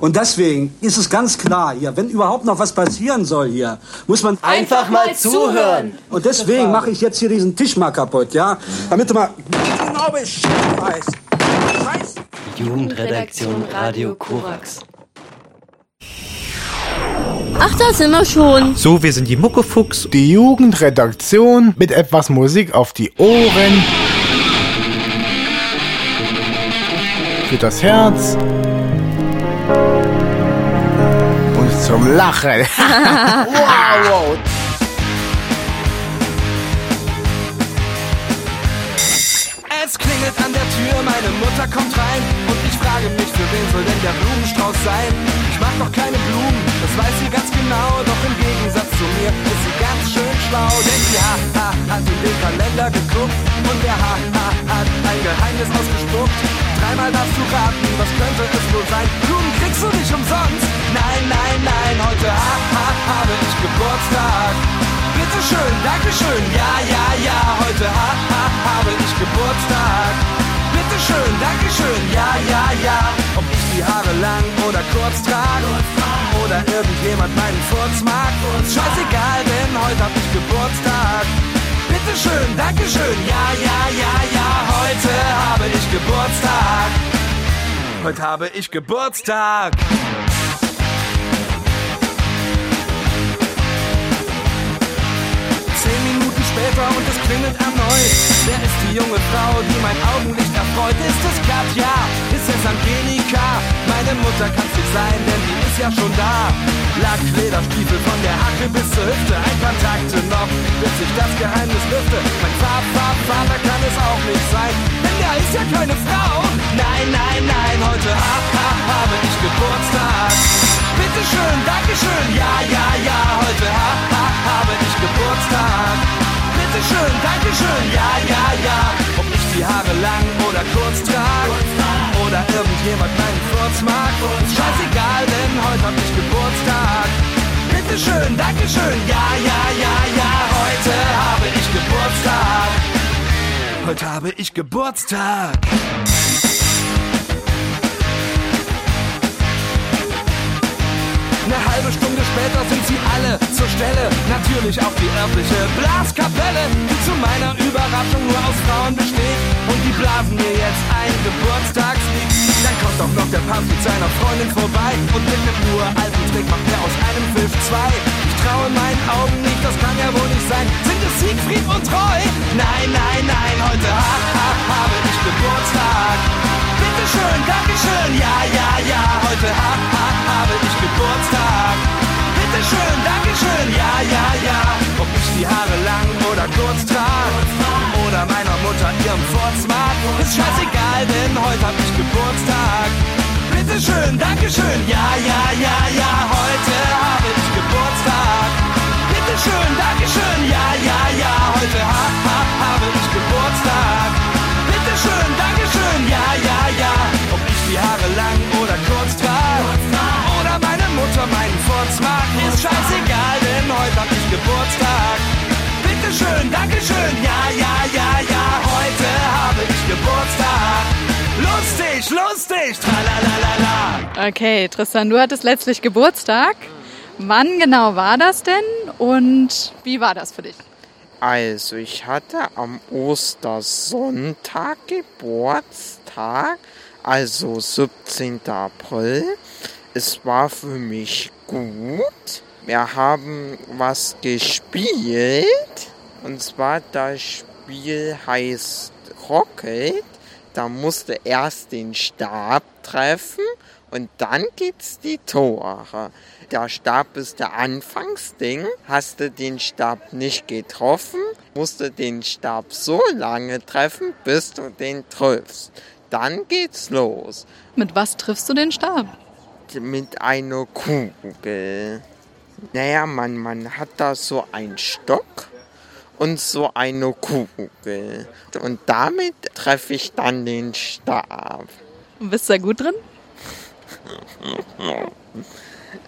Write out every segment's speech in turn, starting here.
Und deswegen ist es ganz klar hier, wenn überhaupt noch was passieren soll hier, muss man einfach mal zuhören. Und deswegen mache ich jetzt hier diesen Tisch mal kaputt, ja? Damit du mal genau Bescheid weißt. Scheiß. Jugendredaktion Radio Korax. Ach, da sind wir schon. So, wir sind die Muckefuchs. Die Jugendredaktion mit etwas Musik auf die Ohren. Für das Herz. Zum Lachen. wow, wow. Es klingelt an der Tür, meine Mutter kommt rein und ich frage mich, für wen soll denn der Blumenstrauß sein? Ich mag doch keine Blumen, das weiß sie ganz genau, doch im Gegensatz zu mir ist sie ganz schlau, denn die ha, ha hat in den Kalender geguckt und der ha, ha hat ein Geheimnis ausgespuckt. Dreimal darfst du raten, was könnte es wohl sein? Blumen kriegst du nicht umsonst. Nein, nein, nein, heute ha, ha, habe ich Geburtstag. Bitte schön, Dankeschön, ja, ja, ja, heute ha, ha, habe ich Geburtstag. Bitte schön, Dankeschön, ja, ja, ja. Ob die Haare lang oder kurz trage oder irgendjemand meinen Furz mag, scheißegal, denn heute hab ich Geburtstag. Bitte schön, Dankeschön, ja, ja, ja, ja, heute habe ich Geburtstag. Heute habe ich Geburtstag. Zehn Minuten später und es klingelt erneut. Wer ist die junge Frau, die mein Augenlicht erfreut? Ist es Katja? Ist es Angelika? Meine Mutter kann's nicht sein, denn die ist ja schon da. Lacklederstiefel von der Hacke bis zur Hüfte. Ein paar Takte noch, bis ich das Geheimnis lüfte. Mein Vater, Vater kann es auch nicht sein, denn der ist ja keine Frau. Nein, nein, nein, heute ha, ha, habe ich Geburtstag. Bitte schön, Dankeschön, ja, ja, ja, heute ha, ha, habe ich Geburtstag. Bitte schön, Dankeschön, ja, ja, ja. Ob ich die Haare lang oder kurz trage oder irgendjemand meinen Furz mag, ist scheißegal, denn heute hab ich Geburtstag. Bitte schön, Dankeschön, ja, ja, ja, ja, heute habe ich Geburtstag. Heute habe ich Geburtstag. Eine halbe Stunde später sind sie alle zur Stelle. Natürlich auch die örtliche Blaskapelle, die zu meiner Überraschung nur aus Frauen besteht. Und die blasen mir jetzt ein Geburtstagslied. Dann kommt auch noch der Papst mit seiner Freundin vorbei. Und mit einem uralten Trick macht er aus einem Pfiff zwei. Ich traue meinen Augen nicht, das kann ja wohl nicht sein. Sind es Siegfried und Treu? Nein, nein, nein, heute ha, ha, habe ich Geburtstag. Bitte schön, Dankeschön, ja, ja, ja, heute ha, ha, habe ich Geburtstag. Bitte schön, Dankeschön, ja, ja, ja. Ob ich die Haare lang oder kurz trage oder meiner Mutter ihren Furz mag, ist scheißegal, denn heute hab ich Geburtstag. Bitte schön, Dankeschön, ja, ja, ja, ja, schön, ja, ja, ja, ja, heute habe ich Geburtstag. Lustig, lustig, tralalala. Okay, Tristan, du hattest letztlich Geburtstag. Wann genau war das denn und wie war das für dich? Also, ich hatte am Ostersonntag Geburtstag, also 17. April. Es war für mich gut. Wir haben was gespielt. Und zwar das Spiel heißt Rocket. Da musste erst den Stab treffen und dann gibt's die Tore. Der Stab ist der Anfangsding. Hast du den Stab nicht getroffen, musst du den Stab so lange treffen, bis du den triffst. Dann geht's los. Mit was triffst du den Stab? Mit einer Kugel. Naja, man, man hat da so einen Stock und so eine Kugel. Und damit treffe ich dann den Stab. Bist du da gut drin?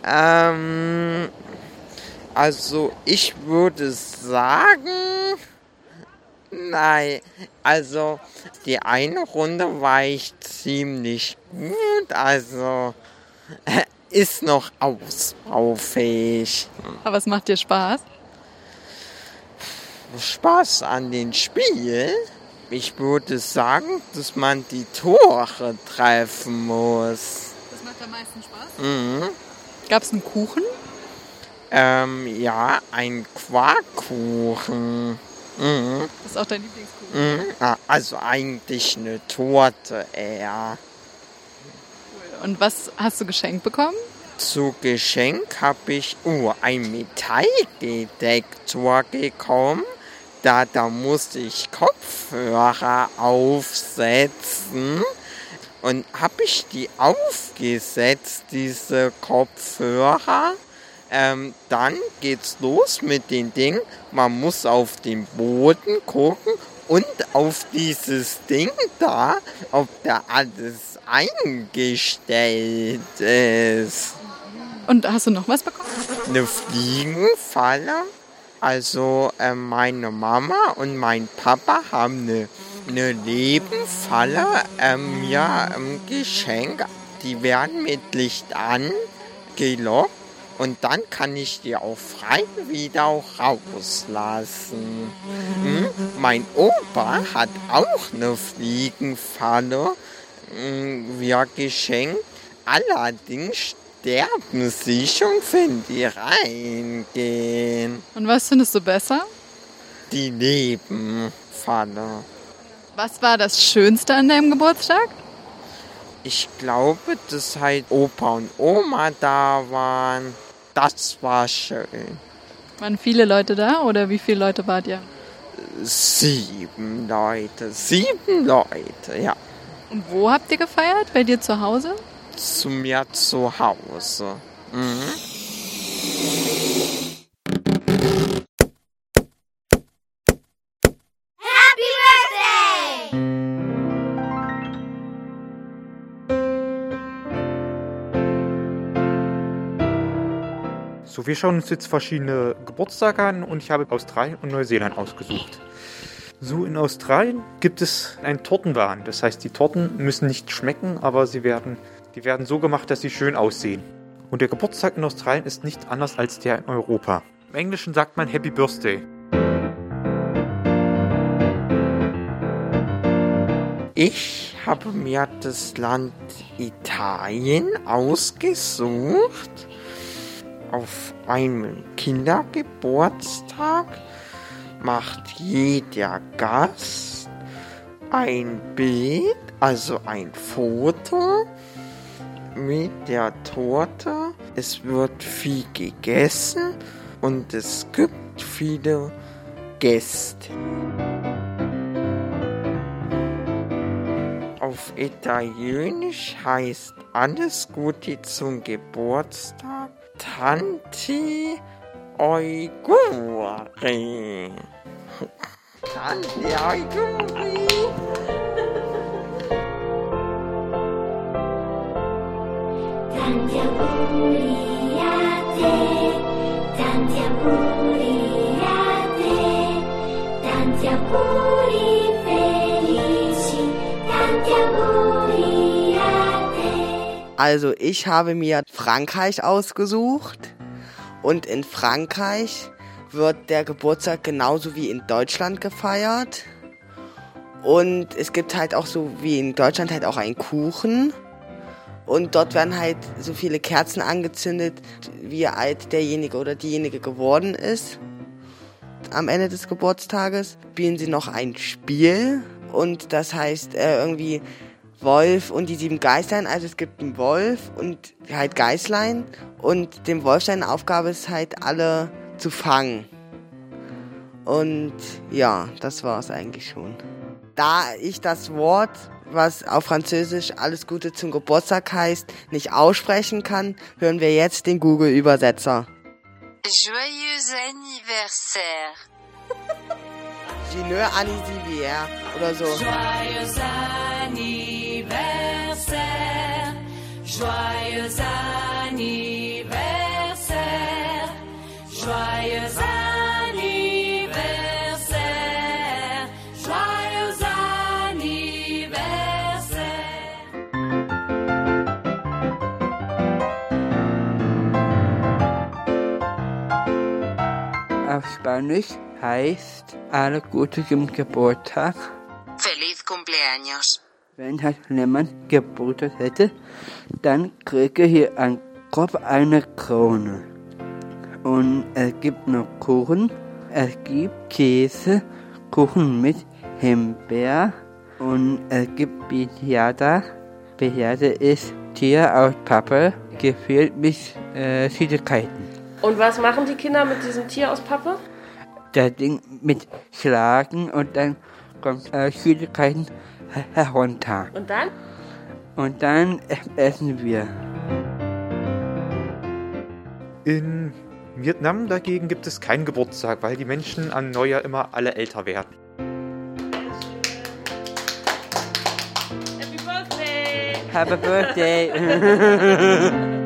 Ähm, also ich würde sagen, nein, also die eine Runde war ich ziemlich gut, also ist noch ausbaufähig. Aber es macht dir Spaß. Spaß an den Spiel? Ich würde sagen, dass man die Tore treffen muss. Das macht am meisten Spaß. Mhm. Gab es einen Kuchen? Ähm, ja, ein Quarkkuchen. Mhm. Das ist auch dein Lieblingskuchen. Mhm. Ah, Also eigentlich eine Torte eher. Und was hast du geschenkt bekommen? Zu Geschenk habe ich uh, ein Metalldetektor bekommen. Da, da musste ich Kopfhörer aufsetzen. Und habe ich die aufgesetzt, diese Kopfhörer, ähm, dann geht's los mit den Dingen. Man muss auf den Boden gucken und auf dieses Ding da, ob da alles eingestellt ist. Und hast du noch was bekommen? Eine Fliegenfalle. Also äh, meine Mama und mein Papa haben eine, eine Lebenfalle ähm, mir ähm, geschenkt. Die werden mit Licht angelockt und dann kann ich die auch frei wieder auch rauslassen. Hm? Mein Opa hat auch eine Fliegenfalle hm, mir geschenkt. Allerdings sterben sie schon, wenn die reingehen. Und was findest du besser? Die Nebenfalle. Was war das Schönste an deinem Geburtstag? Ich glaube, dass halt Opa und Oma da waren. Das war schön. Waren viele Leute da oder wie viele Leute wart ihr? Sieben Leute. Sieben Leute, ja. Und wo habt ihr gefeiert? Bei dir zu Hause? Zu mir zu Hause. Mhm. So, wir schauen uns jetzt verschiedene Geburtstage an und ich habe Australien und Neuseeland ausgesucht. So, in Australien gibt es einen Tortenwahn. Das heißt, die Torten müssen nicht schmecken, aber sie werden, die werden so gemacht, dass sie schön aussehen. Und der Geburtstag in Australien ist nicht anders als der in Europa. Im Englischen sagt man Happy Birthday. Ich habe mir das Land Italien ausgesucht. Auf einem Kindergeburtstag macht jeder Gast ein Bild, also ein Foto mit der Torte. Es wird viel gegessen und es gibt viele Gäste. Auf Italienisch heißt alles Gute zum Geburtstag Tanti auguri tanti auguri Also ich habe mir Frankreich ausgesucht und in Frankreich wird der Geburtstag genauso wie in Deutschland gefeiert. Und es gibt halt auch so wie in Deutschland halt auch einen Kuchen. Und dort werden halt so viele Kerzen angezündet, wie alt derjenige oder diejenige geworden ist. Am Ende des Geburtstages spielen sie noch ein Spiel. Und das heißt äh, irgendwie Wolf und die sieben Geißlein. Also es gibt einen Wolf und halt Geißlein. Und dem Wolf seine Aufgabe ist halt, alle zu fangen. Und ja, das war's eigentlich schon. Da ich das Wort, was auf Französisch alles Gute zum Geburtstag heißt, nicht aussprechen kann, hören wir jetzt den Google-Übersetzer. Joyeux anniversaire. Gineux Anisivier oder so. Joyeux anniversaire. Joyeux anniversaire. Joyeux anniversaire. Auf Spanisch heißt alle Gute zum Geburtstag. Feliz cumpleaños. Wenn halt jemand Geburtstag hätte, dann kriege hier ein Kopf eine Krone. Und es gibt noch Kuchen, es gibt Käse, Kuchen mit Himbeer und es gibt Piñata. Piñata ist Tier aus Pappe, gefüllt mit äh, Süßigkeiten. Und was machen die Kinder mit diesem Tier aus Pappe? Das Ding mit Schlagen und dann kommt äh, her- herunter. Und dann? Und dann essen wir. In Vietnam dagegen gibt es keinen Geburtstag, weil die Menschen an Neujahr immer alle älter werden. Happy Birthday! It's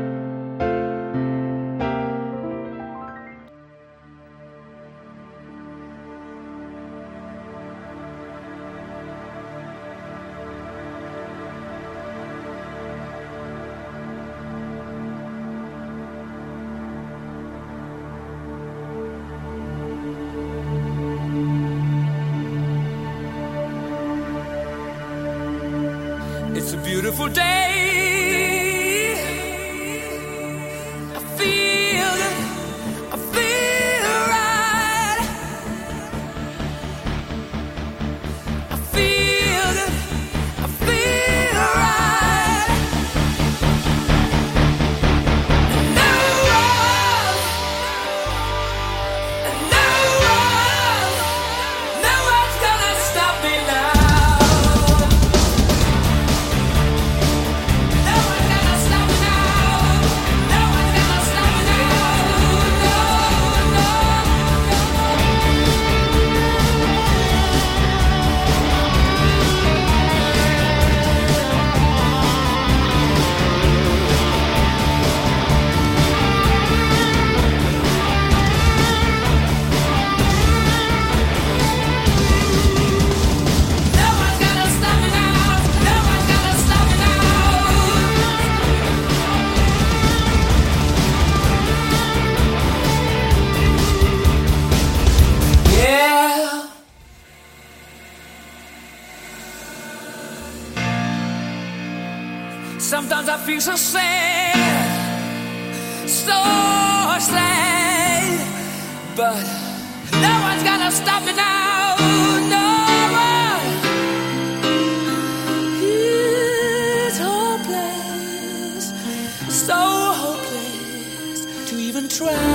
Feel so sad, so sad, but no one's gonna stop me now. No one. It's hopeless, so hopeless to even try.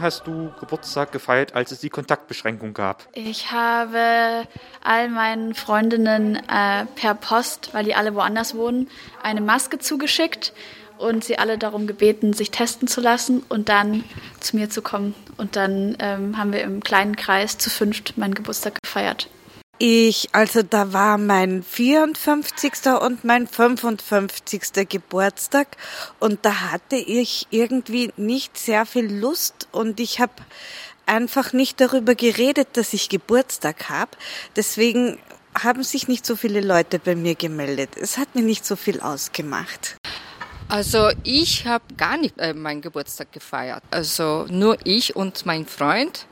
Hast du Geburtstag gefeiert, als es die Kontaktbeschränkung gab? Ich habe all meinen Freundinnen äh, per Post, weil die alle woanders wohnen, eine Maske zugeschickt und sie alle darum gebeten, sich testen zu lassen und dann zu mir zu kommen. Und dann ähm, haben wir im kleinen Kreis zu fünft meinen Geburtstag gefeiert. Ich, also da war mein 54. und mein 55. Geburtstag und da hatte ich irgendwie nicht sehr viel Lust und ich habe einfach nicht darüber geredet, dass ich Geburtstag habe. Deswegen haben sich nicht so viele Leute bei mir gemeldet. Es hat mir nicht so viel ausgemacht. Also ich habe gar nicht äh, meinen Geburtstag gefeiert. Also nur ich und mein Freund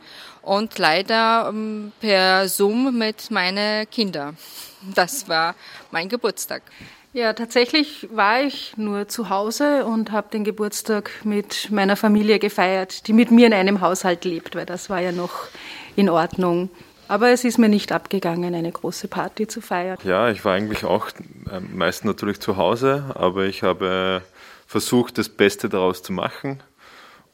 und leider ähm, per Zoom mit meinen Kindern. Das war mein Geburtstag. Ja, tatsächlich war ich nur zu Hause und habe den Geburtstag mit meiner Familie gefeiert, die mit mir in einem Haushalt lebt, weil das war ja noch in Ordnung. Aber es ist mir nicht abgegangen, eine große Party zu feiern. Ja, ich war eigentlich auch am meisten natürlich zu Hause, aber ich habe versucht, das Beste daraus zu machen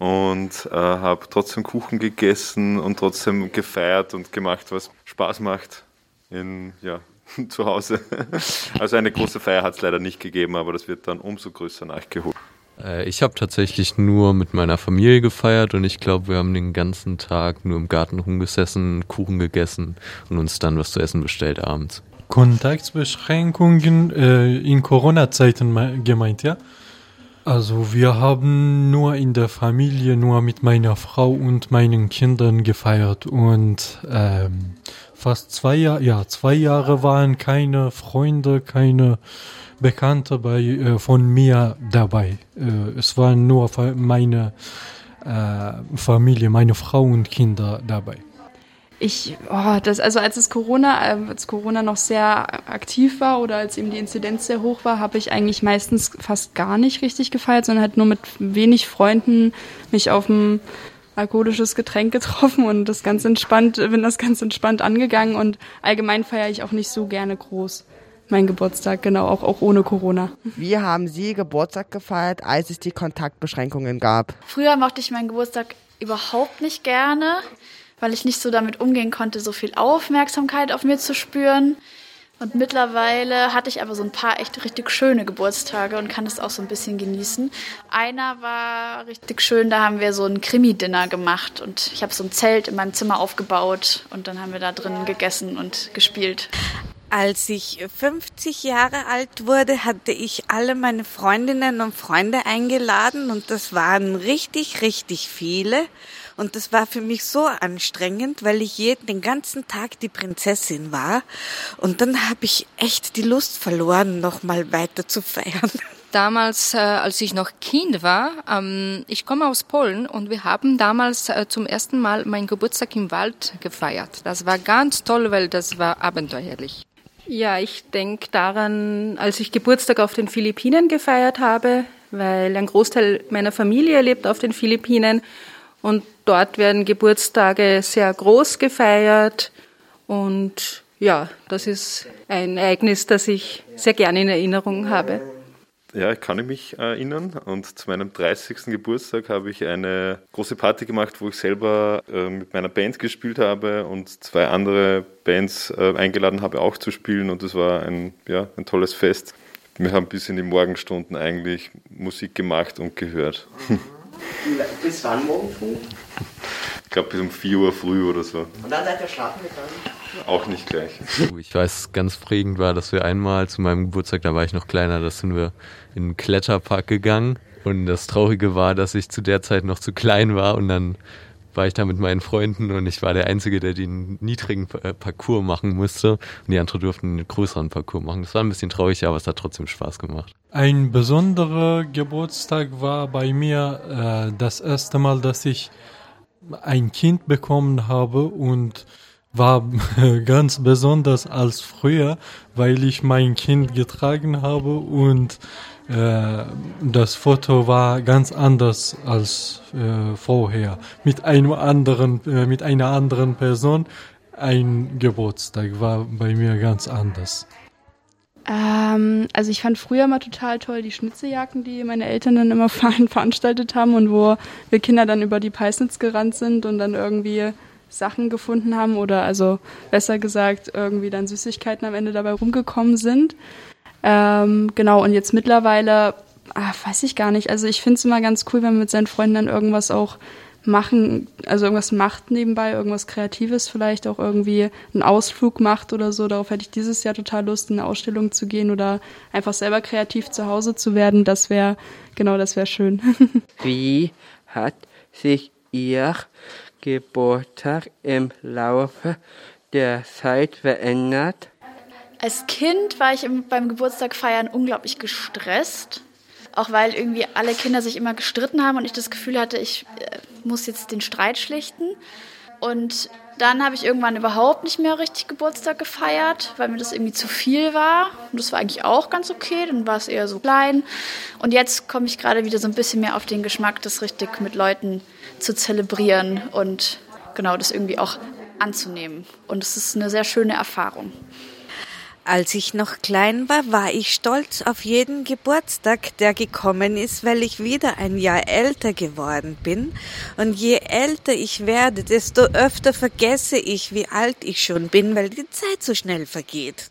und äh, habe trotzdem Kuchen gegessen und trotzdem gefeiert und gemacht, was Spaß macht in, ja, zu Hause. Also eine große Feier hat es leider nicht gegeben, aber das wird dann umso größer nachgeholt. Äh, ich habe tatsächlich nur mit meiner Familie gefeiert und ich glaube, wir haben den ganzen Tag nur im Garten rumgesessen, Kuchen gegessen und uns dann was zu essen bestellt abends. Kontaktbeschränkungen äh, in Corona-Zeiten gemeint, ja? Also wir haben nur in der Familie, nur mit meiner Frau und meinen Kindern gefeiert und ähm, fast zwei Jahre, ja, zwei Jahre waren keine Freunde, keine Bekannte bei, äh, von mir dabei. Äh, es waren nur meine äh, Familie, meine Frau und Kinder dabei. Ich, oh, das, also als es Corona, äh, als Corona noch sehr aktiv war oder als eben die Inzidenz sehr hoch war, habe ich eigentlich meistens fast gar nicht richtig gefeiert, sondern halt nur mit wenig Freunden mich auf ein alkoholisches Getränk getroffen und das ganz entspannt, bin das ganz entspannt angegangen und allgemein feiere ich auch nicht so gerne groß. Mein Geburtstag, genau, auch, auch ohne Corona. Wie haben Sie Geburtstag gefeiert, als es die Kontaktbeschränkungen gab? Früher mochte ich meinen Geburtstag überhaupt nicht gerne weil ich nicht so damit umgehen konnte, so viel Aufmerksamkeit auf mir zu spüren. Und mittlerweile hatte ich aber so ein paar echt richtig schöne Geburtstage und kann das auch so ein bisschen genießen. Einer war richtig schön, da haben wir so ein Krimi-Dinner gemacht und ich habe so ein Zelt in meinem Zimmer aufgebaut und dann haben wir da drin gegessen und gespielt. Als ich 50 Jahre alt wurde, hatte ich alle meine Freundinnen und Freunde eingeladen und das waren richtig, richtig viele. Und das war für mich so anstrengend, weil ich jeden, den ganzen Tag die Prinzessin war. Und dann habe ich echt die Lust verloren, nochmal weiter zu feiern. Damals, äh, als ich noch Kind war, ähm, ich komme aus Polen und wir haben damals äh, zum ersten Mal meinen Geburtstag im Wald gefeiert. Das war ganz toll, weil das war abenteuerlich. Ja, ich denke daran, als ich Geburtstag auf den Philippinen gefeiert habe, weil ein Großteil meiner Familie lebt auf den Philippinen und dort werden Geburtstage sehr groß gefeiert. Und ja, das ist ein Ereignis, das ich sehr gerne in Erinnerung habe. Ja, ich kann mich erinnern. Und zu meinem 30. Geburtstag habe ich eine große Party gemacht, wo ich selber äh, mit meiner Band gespielt habe und zwei andere Bands äh, eingeladen habe, auch zu spielen. Und es war ein, ja, ein tolles Fest. Wir haben bis in die Morgenstunden eigentlich Musik gemacht und gehört. Bis wann morgen früh? Ich glaube bis um 4 Uhr früh oder so. Und dann seid ihr schlafen gegangen? Auch nicht gleich. Ich weiß, ganz prägend war, dass wir einmal zu meinem Geburtstag, da war ich noch kleiner, da sind wir in einen Kletterpark gegangen. Und das Traurige war, dass ich zu der Zeit noch zu klein war und dann war ich da mit meinen Freunden und ich war der Einzige, der den niedrigen äh, Parcours machen musste und die anderen durften einen größeren Parcours machen. Das war ein bisschen traurig, aber es hat trotzdem Spaß gemacht. Ein besonderer Geburtstag war bei mir äh, das erste Mal, dass ich ein Kind bekommen habe und war ganz besonders als früher, weil ich mein Kind getragen habe und das Foto war ganz anders als äh, vorher. Mit einem anderen, äh, mit einer anderen Person. Ein Geburtstag war bei mir ganz anders. Ähm, also ich fand früher mal total toll die Schnitzeljagden, die meine Eltern dann immer veranstaltet haben und wo wir Kinder dann über die Peisnitz gerannt sind und dann irgendwie Sachen gefunden haben oder also besser gesagt irgendwie dann Süßigkeiten am Ende dabei rumgekommen sind. Ähm, genau, und jetzt mittlerweile, ah, weiß ich gar nicht. Also ich finde es immer ganz cool, wenn man mit seinen Freunden dann irgendwas auch machen, also irgendwas macht nebenbei, irgendwas Kreatives vielleicht auch irgendwie einen Ausflug macht oder so. Darauf hätte ich dieses Jahr total Lust, in eine Ausstellung zu gehen oder einfach selber kreativ zu Hause zu werden. Das wäre, genau, das wäre schön. Wie hat sich Ihr Geburtstag im Laufe der Zeit verändert? Als Kind war ich beim Geburtstag feiern unglaublich gestresst. Auch weil irgendwie alle Kinder sich immer gestritten haben und ich das Gefühl hatte, ich äh, muss jetzt den Streit schlichten. Und dann habe ich irgendwann überhaupt nicht mehr richtig Geburtstag gefeiert, weil mir das irgendwie zu viel war. Und das war eigentlich auch ganz okay, dann war es eher so klein. Und jetzt komme ich gerade wieder so ein bisschen mehr auf den Geschmack, das richtig mit Leuten zu zelebrieren und genau das irgendwie auch anzunehmen. Und es ist eine sehr schöne Erfahrung. Als ich noch klein war, war ich stolz auf jeden Geburtstag, der gekommen ist, weil ich wieder ein Jahr älter geworden bin. Und je älter ich werde, desto öfter vergesse ich, wie alt ich schon bin, weil die Zeit so schnell vergeht.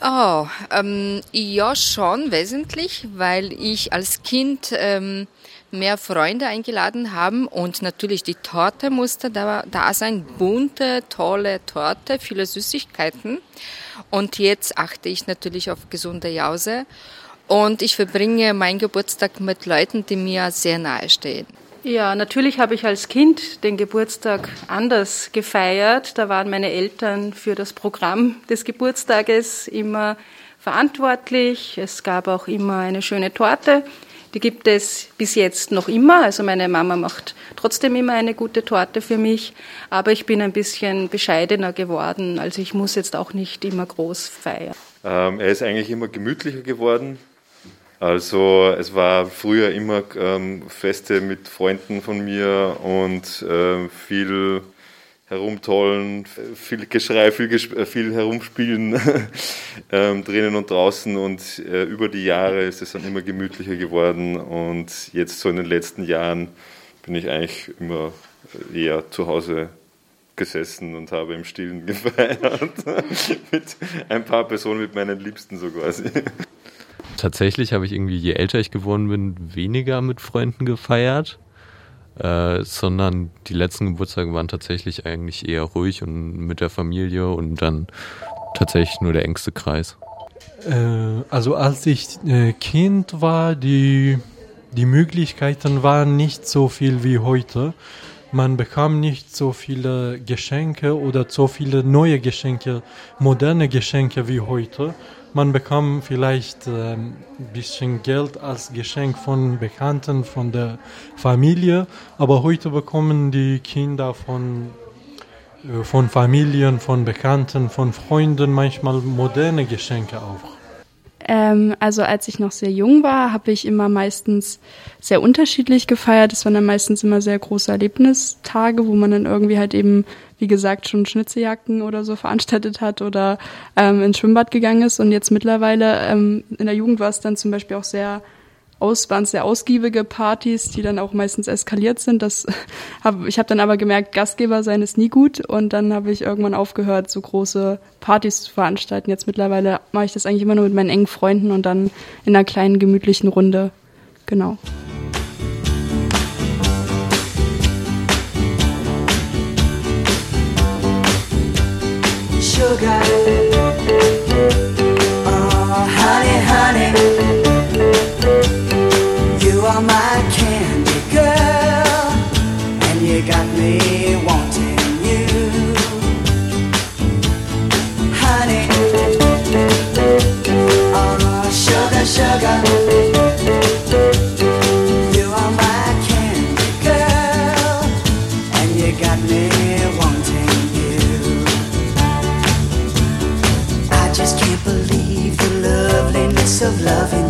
Oh, ähm, ja, schon wesentlich, weil ich als Kind ähm, mehr Freunde eingeladen haben und natürlich die Torte musste da, da sein. Bunte, tolle Torte, viele Süßigkeiten. Und jetzt achte ich natürlich auf gesunde Jause. Und ich verbringe meinen Geburtstag mit Leuten, die mir sehr nahe stehen. Ja, natürlich habe ich als Kind den Geburtstag anders gefeiert. Da waren meine Eltern für das Programm des Geburtstages immer verantwortlich. Es gab auch immer eine schöne Torte. Die gibt es bis jetzt noch immer. Also meine Mama macht trotzdem immer eine gute Torte für mich. Aber ich bin ein bisschen bescheidener geworden. Also ich muss jetzt auch nicht immer groß feiern. Ähm, er ist eigentlich immer gemütlicher geworden. Also es war früher immer ähm, Feste mit Freunden von mir und äh, viel herumtollen, viel Geschrei, viel, Gesp äh, viel Herumspielen ähm, drinnen und draußen. Und äh, über die Jahre ist es dann immer gemütlicher geworden. Und jetzt so in den letzten Jahren bin ich eigentlich immer eher zu Hause gesessen und habe im Stillen gefeiert. Mit ein paar Personen, mit meinen Liebsten so quasi. Tatsächlich habe ich irgendwie, je älter ich geworden bin, weniger mit Freunden gefeiert, äh, sondern die letzten Geburtstage waren tatsächlich eigentlich eher ruhig und mit der Familie und dann tatsächlich nur der engste Kreis. Äh, also als ich äh, Kind war, die, die Möglichkeiten waren nicht so viel wie heute. Man bekam nicht so viele Geschenke oder so viele neue Geschenke, moderne Geschenke wie heute. Man bekam vielleicht ein äh, bisschen Geld als Geschenk von Bekannten, von der Familie, aber heute bekommen die Kinder von, äh, von Familien, von Bekannten, von Freunden manchmal moderne Geschenke auch. Ähm, also als ich noch sehr jung war, habe ich immer meistens sehr unterschiedlich gefeiert. Es waren dann meistens immer sehr große Erlebnistage, wo man dann irgendwie halt eben, wie gesagt, schon Schnitzeljagden oder so veranstaltet hat oder ähm, ins Schwimmbad gegangen ist. Und jetzt mittlerweile ähm, in der Jugend war es dann zum Beispiel auch sehr aus, waren sehr ausgiebige Partys, die dann auch meistens eskaliert sind. Das hab, ich habe dann aber gemerkt, Gastgeber sein ist nie gut und dann habe ich irgendwann aufgehört, so große Partys zu veranstalten. Jetzt mittlerweile mache ich das eigentlich immer nur mit meinen engen Freunden und dann in einer kleinen gemütlichen Runde. Genau. Sugar, love you.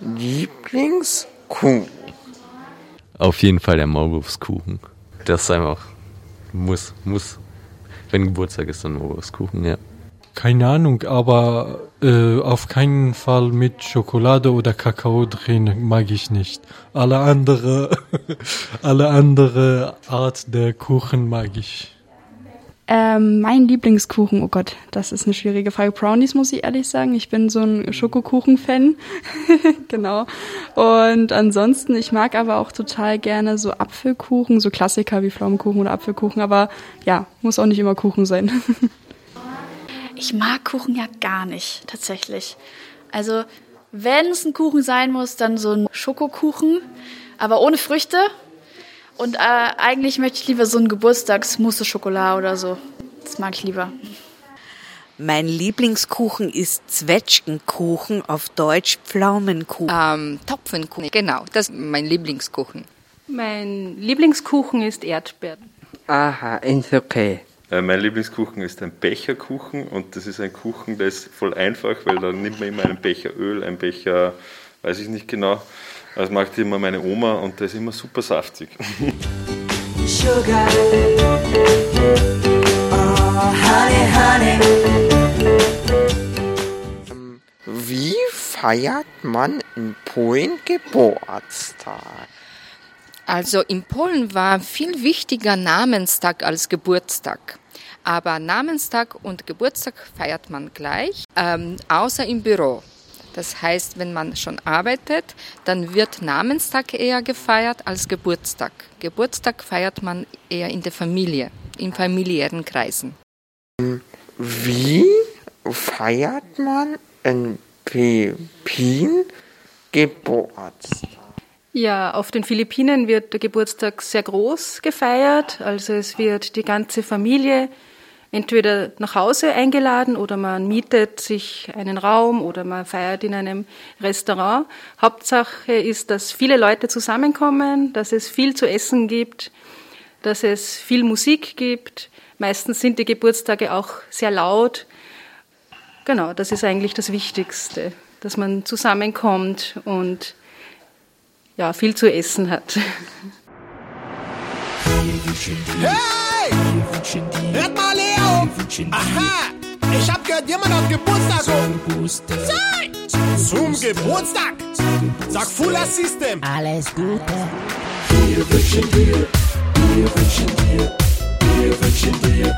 Lieblingskuchen? Auf jeden Fall der Maulwurfskuchen. Das ist einfach, muss, muss. Wenn Geburtstag ist, dann Maulwurfskuchen, ja. Keine Ahnung, aber äh, auf keinen Fall mit Schokolade oder Kakao drin mag ich nicht. Alle andere, alle andere Art der Kuchen mag ich. Ähm, mein Lieblingskuchen, oh Gott, das ist eine schwierige Frage. Brownies muss ich ehrlich sagen. Ich bin so ein Schokokuchen-Fan. genau. Und ansonsten, ich mag aber auch total gerne so Apfelkuchen, so Klassiker wie Pflaumenkuchen oder Apfelkuchen. Aber ja, muss auch nicht immer Kuchen sein. Ich mag Kuchen ja gar nicht, tatsächlich. Also, wenn es ein Kuchen sein muss, dann so ein Schokokuchen, aber ohne Früchte. Und äh, eigentlich möchte ich lieber so einen Geburtstagsmousse Schokolade oder so. Das mag ich lieber. Mein Lieblingskuchen ist Zwetschgenkuchen, auf Deutsch Pflaumenkuchen. Ähm, Topfenkuchen, genau, das ist mein Lieblingskuchen. Mein Lieblingskuchen ist Erdbeeren. Aha, ist okay. Äh, Mein Lieblingskuchen ist ein Becherkuchen und das ist ein Kuchen, der ist voll einfach, weil da nimmt man immer einen Becher Öl, einen Becher, weiß ich nicht genau. Das macht immer meine Oma und der ist immer super saftig. Sugar. Oh, honey, honey. Wie feiert man in Polen Geburtstag? Also in Polen war viel wichtiger Namenstag als Geburtstag. Aber Namenstag und Geburtstag feiert man gleich, ähm, außer im Büro. Das heißt, wenn man schon arbeitet, dann wird Namenstag eher gefeiert als Geburtstag. Geburtstag feiert man eher in der Familie, in familiären Kreisen. Wie feiert man in Philippinen Geburtstag? Ja, auf den Philippinen wird der Geburtstag sehr groß gefeiert. Also es wird die ganze Familie entweder nach Hause eingeladen oder man mietet sich einen Raum oder man feiert in einem Restaurant. Hauptsache ist, dass viele Leute zusammenkommen, dass es viel zu essen gibt, dass es viel Musik gibt. Meistens sind die Geburtstage auch sehr laut. Genau, das ist eigentlich das Wichtigste, dass man zusammenkommt und ja, viel zu essen hat. Hey! Hört mal, Leo! Aha! Ich hab gehört, jemand hat Geburtstag. Zum Geburtstag! Sag Fuller System! Alles Gute. Wir wünschen dir, wir wünschen dir, wir wünschen dir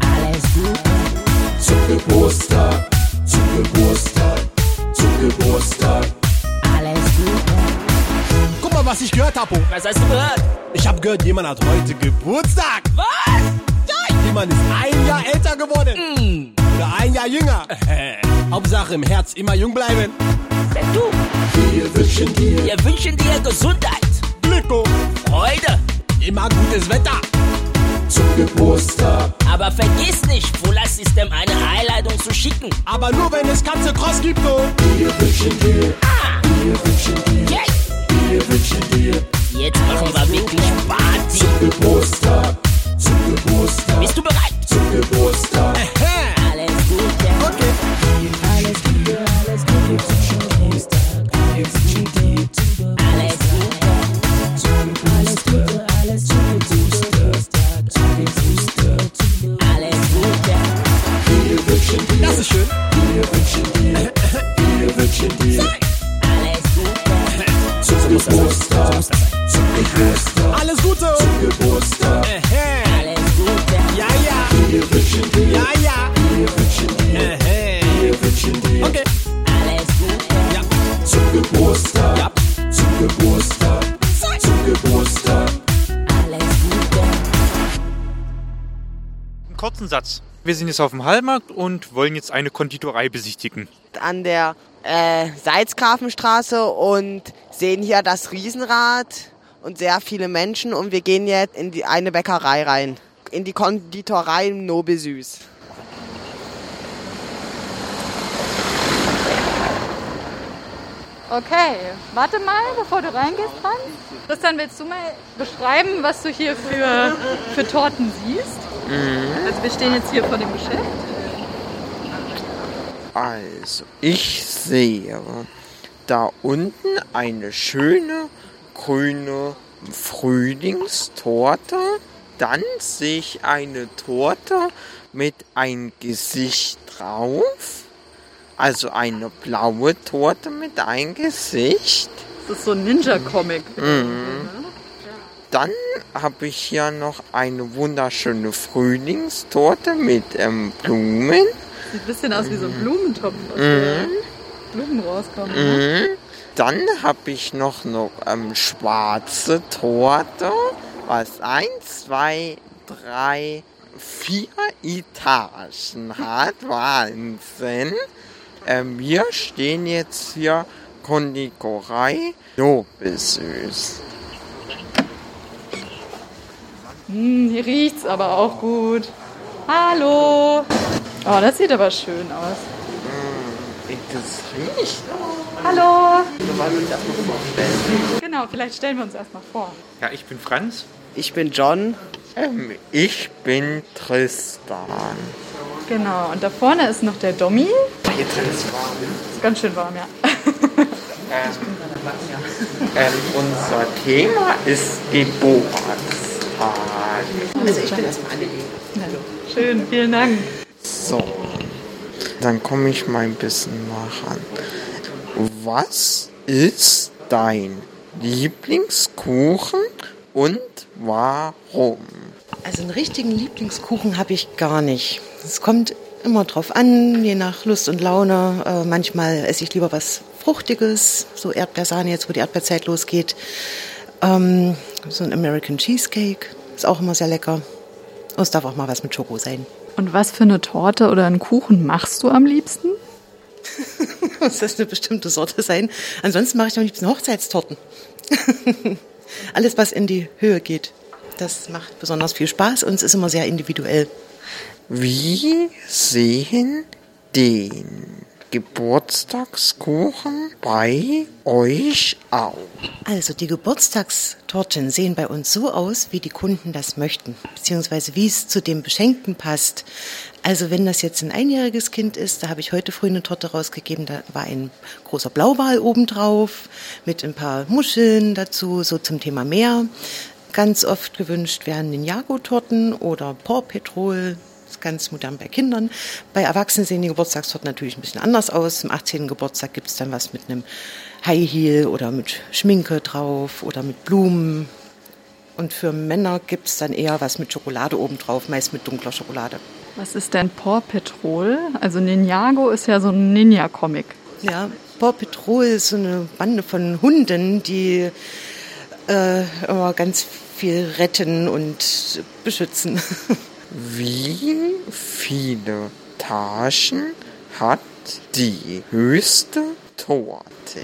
Alles Gute. zum Geburtstag, zum Geburtstag, zum Geburtstag. Alles Gute. Guck mal, was ich gehört habe. Was hast du gehört? Ich hab gehört, jemand hat heute Geburtstag. Was? Jemand ist ein Jahr älter geworden. Oder ein Jahr jünger. Hauptsache im Herz immer jung bleiben. Wenn du, Wir wünschen dir wir wünschen dir Gesundheit, Glück, Freude, immer gutes Wetter. Zum Geburtstag. aber vergiss nicht, Fuller System eine Einladung zu schicken. Aber nur wenn es ganze Cross gibt, oh. Wir wünschen dir, wir wünschen dir, wir wünschen dir Jetzt machen wir wirklich Party. zum Geburtstag, zum Geburtstag, Bist du bereit? zum Geburtstag. Alles Gute. Okay. Alles Gute, alles Gute zum Geburtstag. Alles Gute. Alles Gute. Alles Gute, alles Gute zum Geburtstag. Alles Gute. Alles Gute. Wir wünschen dir, das ist schön. Wir wünschen dir, wir wünschen dir Alles Gute. zum Geburtstag, zum Geburtstag, alles Gute zum Geburtstag. Kurzen Satz. Wir sind jetzt auf dem Hallmarkt und wollen jetzt eine Konditorei besichtigen. An der äh, Salzgrafenstraße und sehen hier das Riesenrad und sehr viele Menschen und wir gehen jetzt in die eine Bäckerei rein. In die Konditorei Nobel Süß. Okay, warte mal, bevor du reingehst dran. Christian, willst du mal beschreiben, was du hier für, für Torten siehst? Also wir stehen jetzt hier vor dem Geschäft. Also, ich sehe, da unten eine schöne grüne Frühlingstorte. Dann sehe ich eine Torte mit ein Gesicht drauf. Also eine blaue Torte mit ein Gesicht. Das ist so ein Ninja-Comic. Mhm. Dann habe ich hier noch eine wunderschöne Frühlingstorte mit ähm, Blumen. Sieht ein bisschen aus wie so ein Blumentopf, aus Mhm. der Blumen rauskommen. Ne? Mhm. Dann habe ich noch eine ähm, schwarze Torte, was eins, zwei, drei, vier Etagen hat. Wahnsinn. Ähm, wir stehen jetzt hier Konditorei Nobelsüß. Hm, hier riecht's aber auch gut. Hallo. Oh, das sieht aber schön aus. Das riecht. Hallo. Wir wollen uns erstmal vorstellen. Genau, vielleicht stellen wir uns erstmal vor. Ja, ich bin Franz. Ich bin John. Ähm, ich bin Tristan. Genau, und da vorne ist noch der Domi. Hier drin ist warm. Ist ganz schön warm, ja. Ähm, unser Thema ist Geburtstag. Also ich bin erstmal angelegt. Schön, vielen Dank. So, dann komme ich mal ein bisschen nach an. Was ist dein Lieblingskuchen und warum? Also einen richtigen Lieblingskuchen habe ich gar nicht. Es kommt immer drauf an, je nach Lust und Laune. Äh, manchmal esse ich lieber was Fruchtiges, so Erdbeersahne jetzt, wo die Erdbeerzeit losgeht. Ähm, so ein American Cheesecake ist auch immer sehr lecker. Und es darf auch mal was mit Schoko sein. Und was für eine Torte oder einen Kuchen machst du am liebsten? Muss das eine bestimmte Sorte sein? Ansonsten mache ich am liebsten Hochzeitstorten. Alles, was in die Höhe geht. Das macht besonders viel Spaß und es ist immer sehr individuell. Wie sehen den Geburtstagskuchen bei euch aus? Also die Geburtstagstorten sehen bei uns so aus, wie die Kunden das möchten, beziehungsweise wie es zu dem Beschenkten passt. Also wenn das jetzt ein einjähriges Kind ist, da habe ich heute früh eine Torte rausgegeben, da war ein großer Blauwal obendrauf mit ein paar Muscheln dazu, so zum Thema Meer. Ganz oft gewünscht werden Ninjago-Torten oder Paw Petrol, ist ganz modern bei Kindern. Bei Erwachsenen sehen die Geburtstagstorten natürlich ein bisschen anders aus. Zum 18. Geburtstag gibt es dann was mit einem High Heel oder mit Schminke drauf oder mit Blumen. Und für Männer gibt es dann eher was mit Schokolade obendrauf, meist mit dunkler Schokolade. Was ist denn Paw Patrol? Also Ninjago ist ja so ein Ninja-Comic. Ja, Paw Patrol ist so eine Bande von Hunden, die äh, immer ganz viel retten und beschützen. Wie viele Taschen hat die höchste Torte?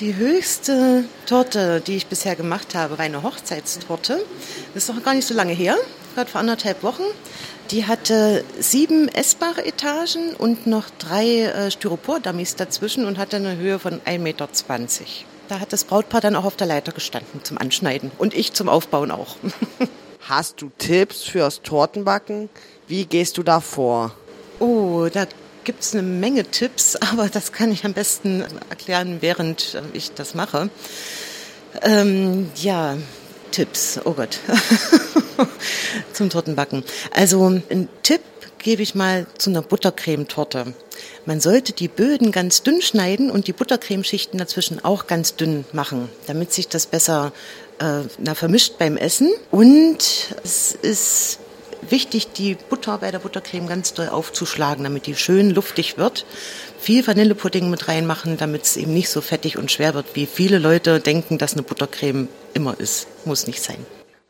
Die höchste Torte, die ich bisher gemacht habe, war eine Hochzeitstorte. Das ist noch gar nicht so lange her, gerade vor anderthalb Wochen. Die hatte sieben essbare Etagen und noch drei äh, Styropor-Dummies dazwischen und hatte eine Höhe von 1,20 Meter. Da hat das Brautpaar dann auch auf der Leiter gestanden zum Anschneiden und ich zum Aufbauen auch. Hast du Tipps fürs Tortenbacken? Wie gehst du da vor? Oh, da gibt es eine Menge Tipps, aber das kann ich am besten erklären, während äh, ich das mache. Ähm, ja, Tipps, oh Gott, zum Tortenbacken. Also ein Tipp gebe ich mal zu einer Buttercremetorte. Man sollte die Böden ganz dünn schneiden und die Buttercremeschichten dazwischen auch ganz dünn machen, damit sich das besser äh, na, vermischt beim Essen. Und es ist wichtig, die Butter bei der Buttercreme ganz doll aufzuschlagen, damit die schön luftig wird. Viel Vanillepudding mit reinmachen, damit es eben nicht so fettig und schwer wird, wie viele Leute denken, dass eine Buttercreme immer ist. Muss nicht sein.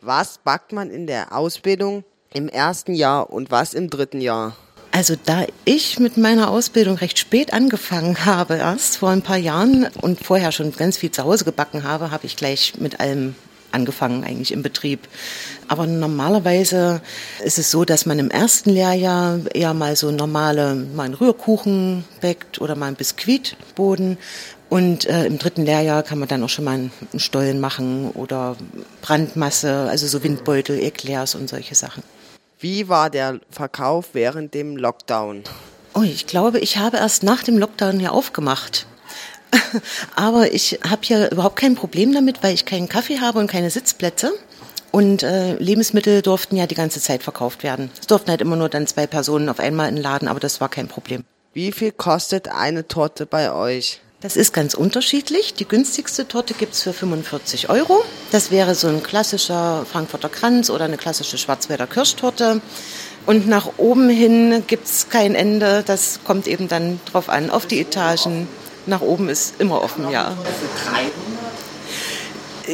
Was backt man in der Ausbildung im ersten Jahr und was im dritten Jahr? Also da ich mit meiner Ausbildung recht spät angefangen habe, erst vor ein paar Jahren und vorher schon ganz viel zu Hause gebacken habe, habe ich gleich mit allem angefangen eigentlich im Betrieb. Aber normalerweise ist es so, dass man im ersten Lehrjahr eher mal so normale, mal einen Rührkuchen backt oder mal einen Biskuitboden. Und äh, im dritten Lehrjahr kann man dann auch schon mal einen Stollen machen oder Brandmasse, also so Windbeutel, Eclairs und solche Sachen. Wie war der Verkauf während dem Lockdown? Oh, ich glaube, ich habe erst nach dem Lockdown hier aufgemacht. Aber ich habe hier überhaupt kein Problem damit, weil ich keinen Kaffee habe und keine Sitzplätze. Und äh, Lebensmittel durften ja die ganze Zeit verkauft werden. Es durften halt immer nur dann zwei Personen auf einmal in den Laden, aber das war kein Problem. Wie viel kostet eine Torte bei euch? Das ist ganz unterschiedlich. Die günstigste Torte gibt's für 45 Euro. Das wäre so ein klassischer Frankfurter Kranz oder eine klassische Schwarzwälder Kirschtorte. Und nach oben hin gibt's kein Ende. Das kommt eben dann drauf an, auf die Etagen. Nach oben ist immer offen, ja.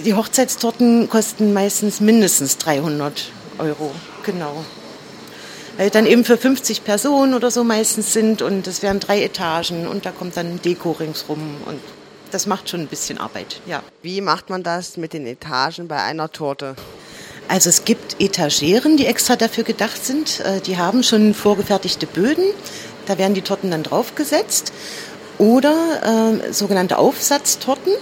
Die Hochzeitstorten kosten meistens mindestens 300 Euro, genau. Weil dann eben für 50 Personen oder so meistens sind und es wären drei Etagen und da kommt dann Deko ringsrum und das macht schon ein bisschen Arbeit, ja. Wie macht man das mit den Etagen bei einer Torte? Also es gibt Etageren, die extra dafür gedacht sind. Äh, Die haben schon vorgefertigte Böden. Da werden die Torten dann draufgesetzt. Oder äh, sogenannte Aufsatztorten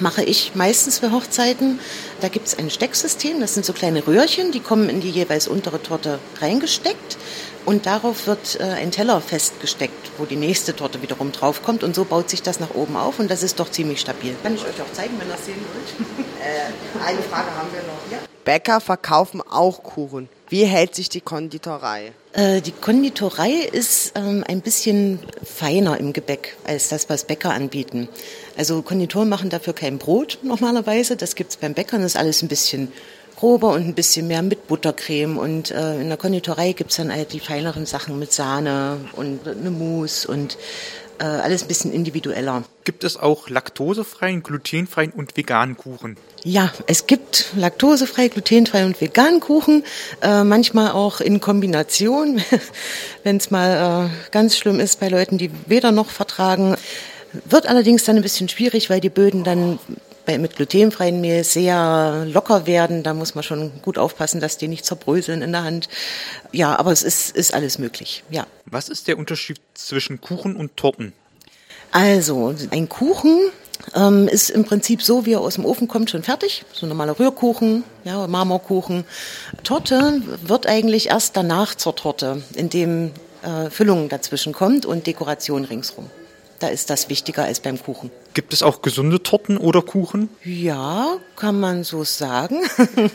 mache ich meistens für Hochzeiten. Da gibt es ein Stecksystem. Das sind so kleine Röhrchen, die kommen in die jeweils untere Torte reingesteckt. Und darauf wird äh, ein Teller festgesteckt, wo die nächste Torte wiederum draufkommt. Und so baut sich das nach oben auf und das ist doch ziemlich stabil. Kann ich euch auch zeigen, wenn ihr das sehen wollt. Äh, eine Frage haben wir noch. Ja? Bäcker verkaufen auch Kuchen. Wie hält sich die Konditorei? Äh, Die Konditorei ist ähm, ein bisschen feiner im Gebäck als das, was Bäcker anbieten. Also Konditoren machen dafür kein Brot normalerweise. Das gibt's beim Bäckern. Das ist alles ein bisschen grober und ein bisschen mehr mit Buttercreme. Und äh, in der Konditorei gibt's dann halt die feineren Sachen mit Sahne und eine Mousse und äh, alles ein bisschen individueller. Gibt es auch laktosefreien, glutenfreien und veganen Kuchen? Ja, es gibt laktosefrei, glutenfrei und veganen Kuchen, äh, manchmal auch in Kombination, wenn es mal äh, ganz schlimm ist bei Leuten, die weder noch vertragen. Wird allerdings dann ein bisschen schwierig, weil die Böden dann bei, mit glutenfreien Mehl sehr locker werden. Da muss man schon gut aufpassen, dass die nicht zerbröseln in der Hand. Ja, aber es ist, ist alles möglich, ja. Was ist der Unterschied zwischen Kuchen und Torten? Also, ein Kuchen ähm, ist im Prinzip so, wie er aus dem Ofen kommt, schon fertig. So ein normaler Rührkuchen, ja, Marmorkuchen. Torte wird eigentlich erst danach zur Torte, indem äh, Füllung dazwischen kommt und Dekoration ringsrum. Da ist das wichtiger als beim Kuchen. Gibt es auch gesunde Torten oder Kuchen? Ja, kann man so sagen.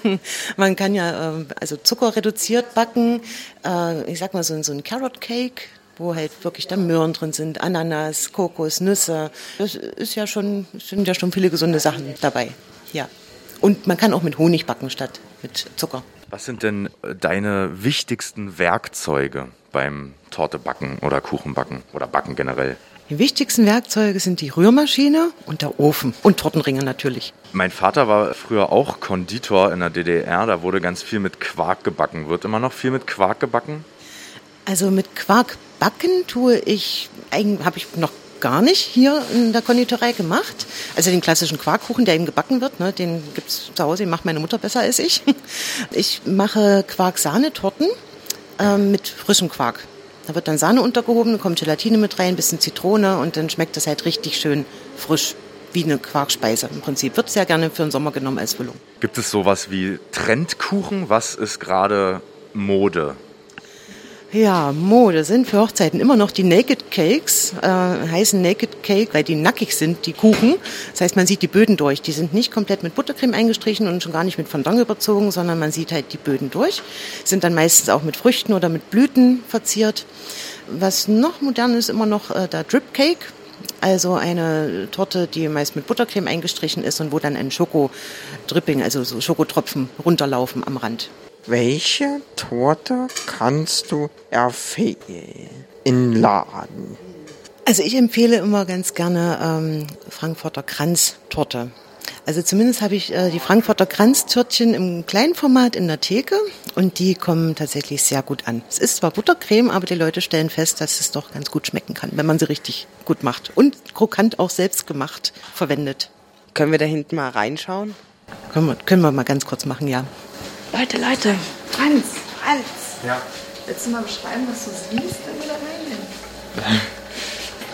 man kann ja äh, also Zucker reduziert backen. Äh, ich sag mal so, so ein Carrot Cake, wo halt wirklich da Möhren drin sind, Ananas, Kokos, Nüsse. Das ist ja schon, sind ja schon viele gesunde Sachen dabei. Ja. Und man kann auch mit Honig backen statt mit Zucker. Was sind denn äh, deine wichtigsten Werkzeuge beim Tortebacken oder Kuchenbacken oder Backen generell? Die wichtigsten Werkzeuge sind die Rührmaschine und der Ofen und Tortenringe natürlich. Mein Vater war früher auch Konditor in der DDR. Da wurde ganz viel mit Quark gebacken. Wird immer noch viel mit Quark gebacken? Also mit Quark backen tue ich, habe ich noch gar nicht hier in der Konditorei gemacht. Also den klassischen Quarkkuchen, der eben gebacken wird, ne, den gibt's zu Hause, den macht meine Mutter besser als ich. Ich mache Quark-Sahnetorten ähm, mit frischem Quark. Da wird dann Sahne untergehoben, dann kommt Gelatine mit rein, ein bisschen Zitrone und dann schmeckt das halt richtig schön frisch, wie eine Quarkspeise im Prinzip. Wird sehr gerne für den Sommer genommen als Füllung. Gibt es sowas wie Trendkuchen? Was ist gerade Mode? Ja, Mode sind für Hochzeiten immer noch die Naked Cakes, äh, heißen Naked Cake, weil die nackig sind, die Kuchen. Das heißt, man sieht die Böden durch. Die sind nicht komplett mit Buttercreme eingestrichen und schon gar nicht mit Fondant überzogen, sondern man sieht halt die Böden durch. Sind dann meistens auch mit Früchten oder mit Blüten verziert. Was noch modern ist, immer noch äh, der Drip Cake. Also eine Torte, die meist mit Buttercreme eingestrichen ist und wo dann ein Schokodripping, also so Schokotropfen runterlaufen am Rand. Welche Torte kannst du empfehlen in Laden? Also ich empfehle immer ganz gerne ähm, Frankfurter Kranztorte. Also zumindest habe ich äh, die Frankfurter Kranztörtchen im kleinen Format in der Theke und die kommen tatsächlich sehr gut an. Es ist zwar Buttercreme, aber die Leute stellen fest, dass es doch ganz gut schmecken kann, wenn man sie richtig gut macht und krokant auch selbst gemacht verwendet. Können wir da hinten mal reinschauen? Können wir, können wir mal ganz kurz machen, ja. Leute, Leute, Franz, Franz. Ja. Willst du mal beschreiben, was du siehst, wenn wir da reingehen?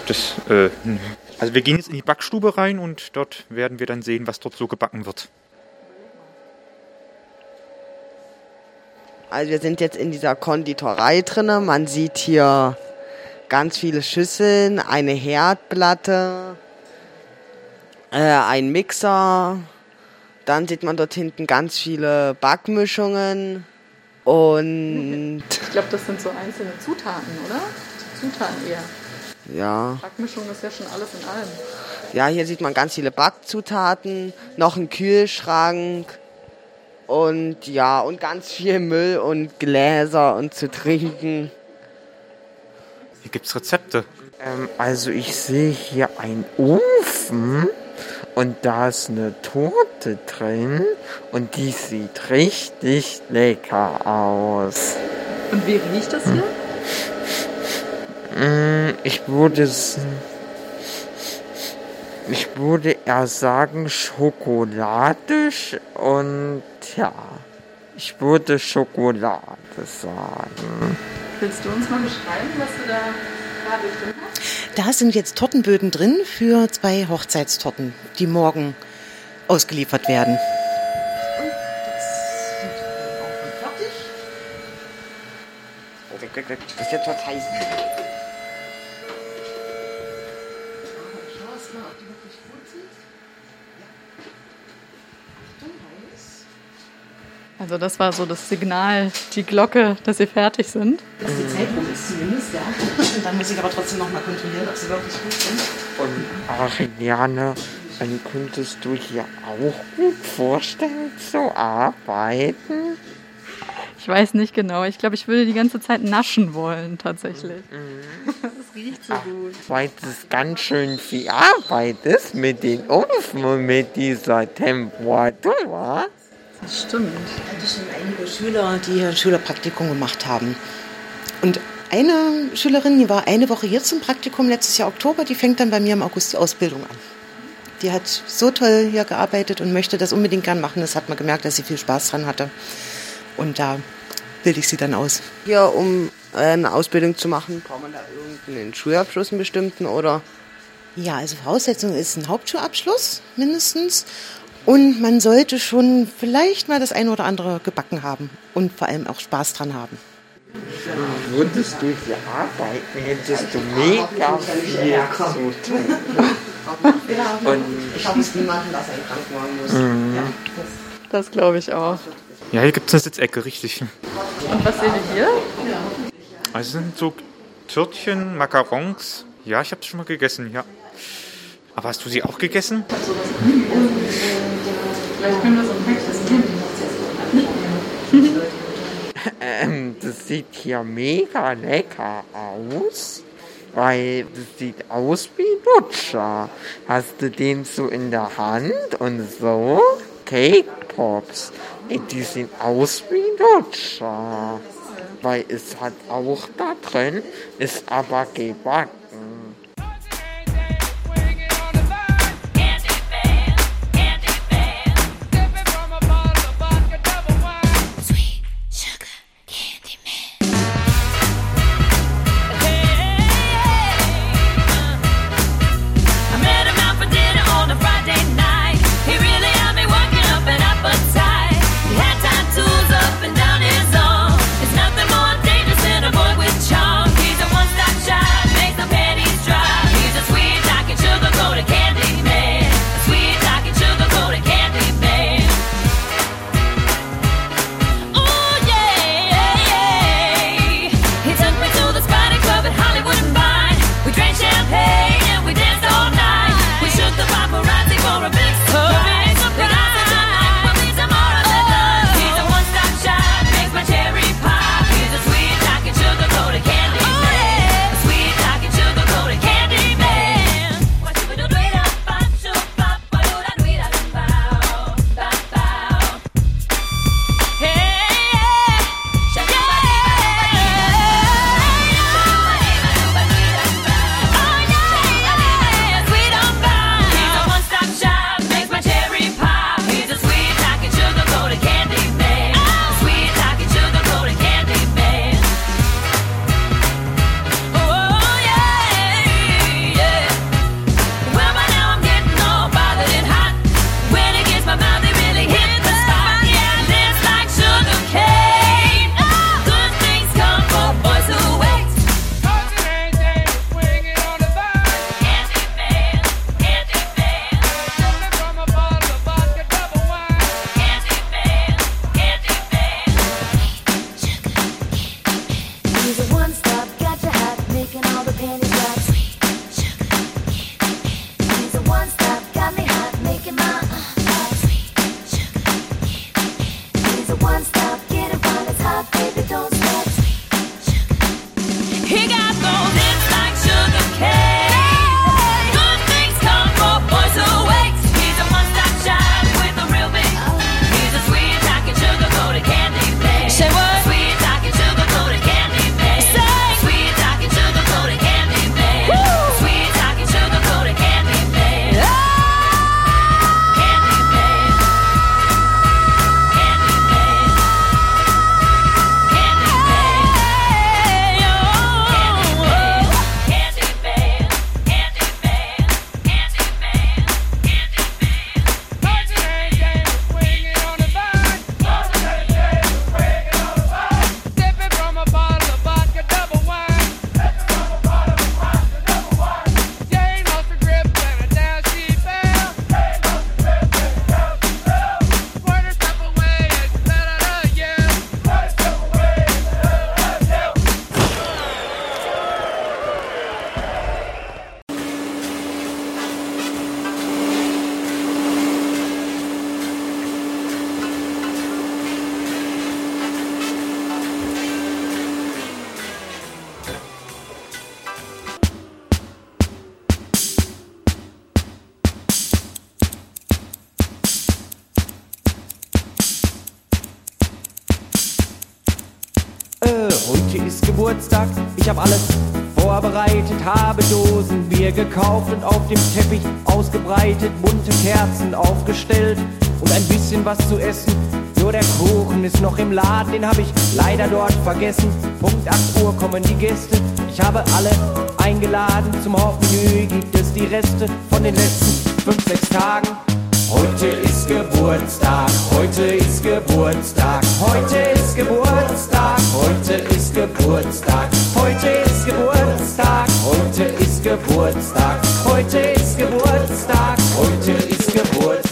Das, äh, also wir gehen jetzt in die Backstube rein und dort werden wir dann sehen, was dort so gebacken wird. Also wir sind jetzt in dieser Konditorei drinne. Man sieht hier ganz viele Schüsseln, eine Herdplatte, äh, ein Mixer. Dann sieht man dort hinten ganz viele Backmischungen. Und Ich glaube, das sind so einzelne Zutaten, oder? Zutaten eher. ja, Backmischung ist ja schon alles in allem. ja, hier sieht man ganz viele Backzutaten, noch ein Kühlschrank und ja, und ganz viel Müll und Gläser und zu trinken. Hier gibt's Rezepte. Ähm, also ich sehe hier einen Ofen und da ist eine Torte drin und die sieht richtig lecker aus. Und wie riecht das hier? Mm, Ich würde es. Ich würde eher sagen schokoladisch und ja, ich würde Schokolade sagen. Willst du uns mal beschreiben, was du da? Da sind jetzt Tortenböden drin für zwei Hochzeitstorten, die morgen ausgeliefert werden. Weg, weg, weg. Das ist jetzt was heiß. Also das war so das Signal, die Glocke, dass sie fertig sind. Dass die Zeit rum ist zumindest, ja. Und dann muss ich aber trotzdem nochmal kontrollieren, ob sie wirklich gut sind. Und Ariane, dann könntest du hier auch gut vorstellen zu arbeiten? Ich weiß nicht genau. Ich glaube, ich würde die ganze Zeit naschen wollen, tatsächlich. Das riecht so gut. Weil es ganz schön viel Arbeit ist mit den Ofen und mit dieser Temperatur. Das stimmt. Ich hatte schon einige Schüler, die hier ein Schülerpraktikum gemacht haben. Und eine Schülerin, die war eine Woche hier zum Praktikum, letztes Jahr Oktober, die fängt dann bei mir im August die Ausbildung an. Die hat so toll hier gearbeitet und möchte das unbedingt gern machen. Das hat man gemerkt, dass sie viel Spaß dran hatte. Und da bilde ich sie dann aus. Hier, um äh, eine Ausbildung zu machen, braucht man da irgendeinen Schulabschluss, einen bestimmten oder? Ja, also Voraussetzung ist ein Hauptschulabschluss mindestens. Und man sollte schon vielleicht mal das eine oder andere gebacken haben und vor allem auch Spaß dran haben. Würdest du hier arbeiten, hättest du mega viel zu tun. Und ich glaube, es niemanden, dass er krank machen muss. Mhm. Ja. Das glaube ich auch. Ja, hier gibt's eine Sitzecke, richtig. Und was sehen wir hier? Also sind so Törtchen, Macarons. Ja, ich habe schon mal gegessen, ja. Aber hast du sie auch gegessen? Vielleicht können wir so ein Päckchen ähm, das sieht hier mega lecker aus. Weil das sieht aus wie Lutscher. Hast du den so in der Hand und so? Cake Pops. Ey, Die sehen aus wie Lutscher. Weil es hat auch da drin, ist aber gebacken. Ist Geburtstag. Ich habe alles vorbereitet, habe Dosen Bier gekauft und auf dem Teppich ausgebreitet, bunte Kerzen aufgestellt und ein bisschen was zu essen. Nur der Kuchen ist noch im Laden, den habe ich leider dort vergessen. Punkt 8 Uhr kommen die Gäste. Ich habe alle eingeladen. Zum Hauptmenü gibt es die Reste von den letzten 5, 6 Tagen. Heute ist Geburtstag, heute ist Geburtstag, heute ist Geburtstag, heute ist Geburtstag, heute ist Geburtstag, heute ist Geburtstag, heute ist Geburtstag, heute ist Geburtstag.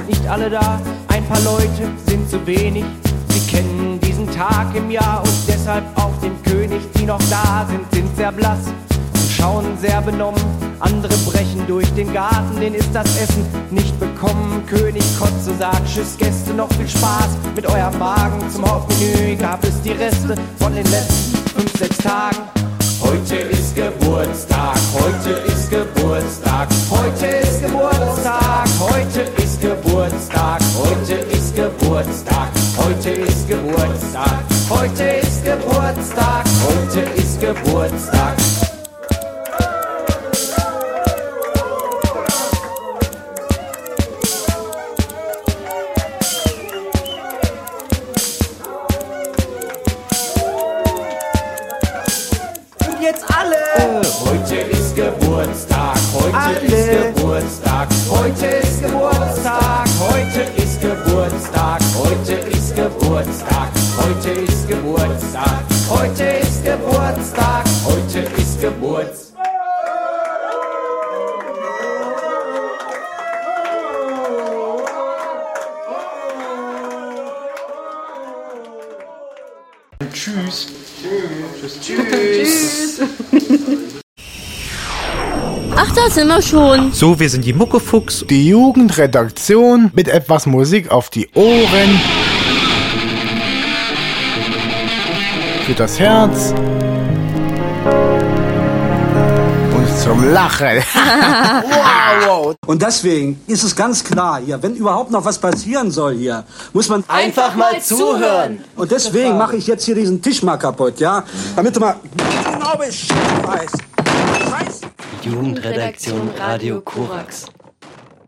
Sind nicht alle da, ein paar Leute sind zu wenig. Sie kennen diesen Tag im Jahr und deshalb auch den König. Die noch da sind, sind sehr blass und schauen sehr benommen. Andere brechen durch den Garten, denen ist das Essen nicht bekommen. König Kotze sagt Tschüss Gäste, noch viel Spaß mit eurem Magen. Zum Hauptmenü gab es die Reste von den letzten fünf, sechs Tagen. Heute ist Geburtstag, heute ist Geburtstag, ist Geburtstag. Da sind wir schon. So, wir sind die Muckefuchs. Die Jugendredaktion mit etwas Musik auf die Ohren. Für das Herz. Und zum Lachen. wow. Und deswegen ist es ganz klar hier, wenn überhaupt noch was passieren soll hier, muss man Einfach mal zuhören. Und deswegen mache ich jetzt hier diesen Tisch mal kaputt, ja? Damit du mal genau Bescheid weißt. Jugendredaktion Radio Korax.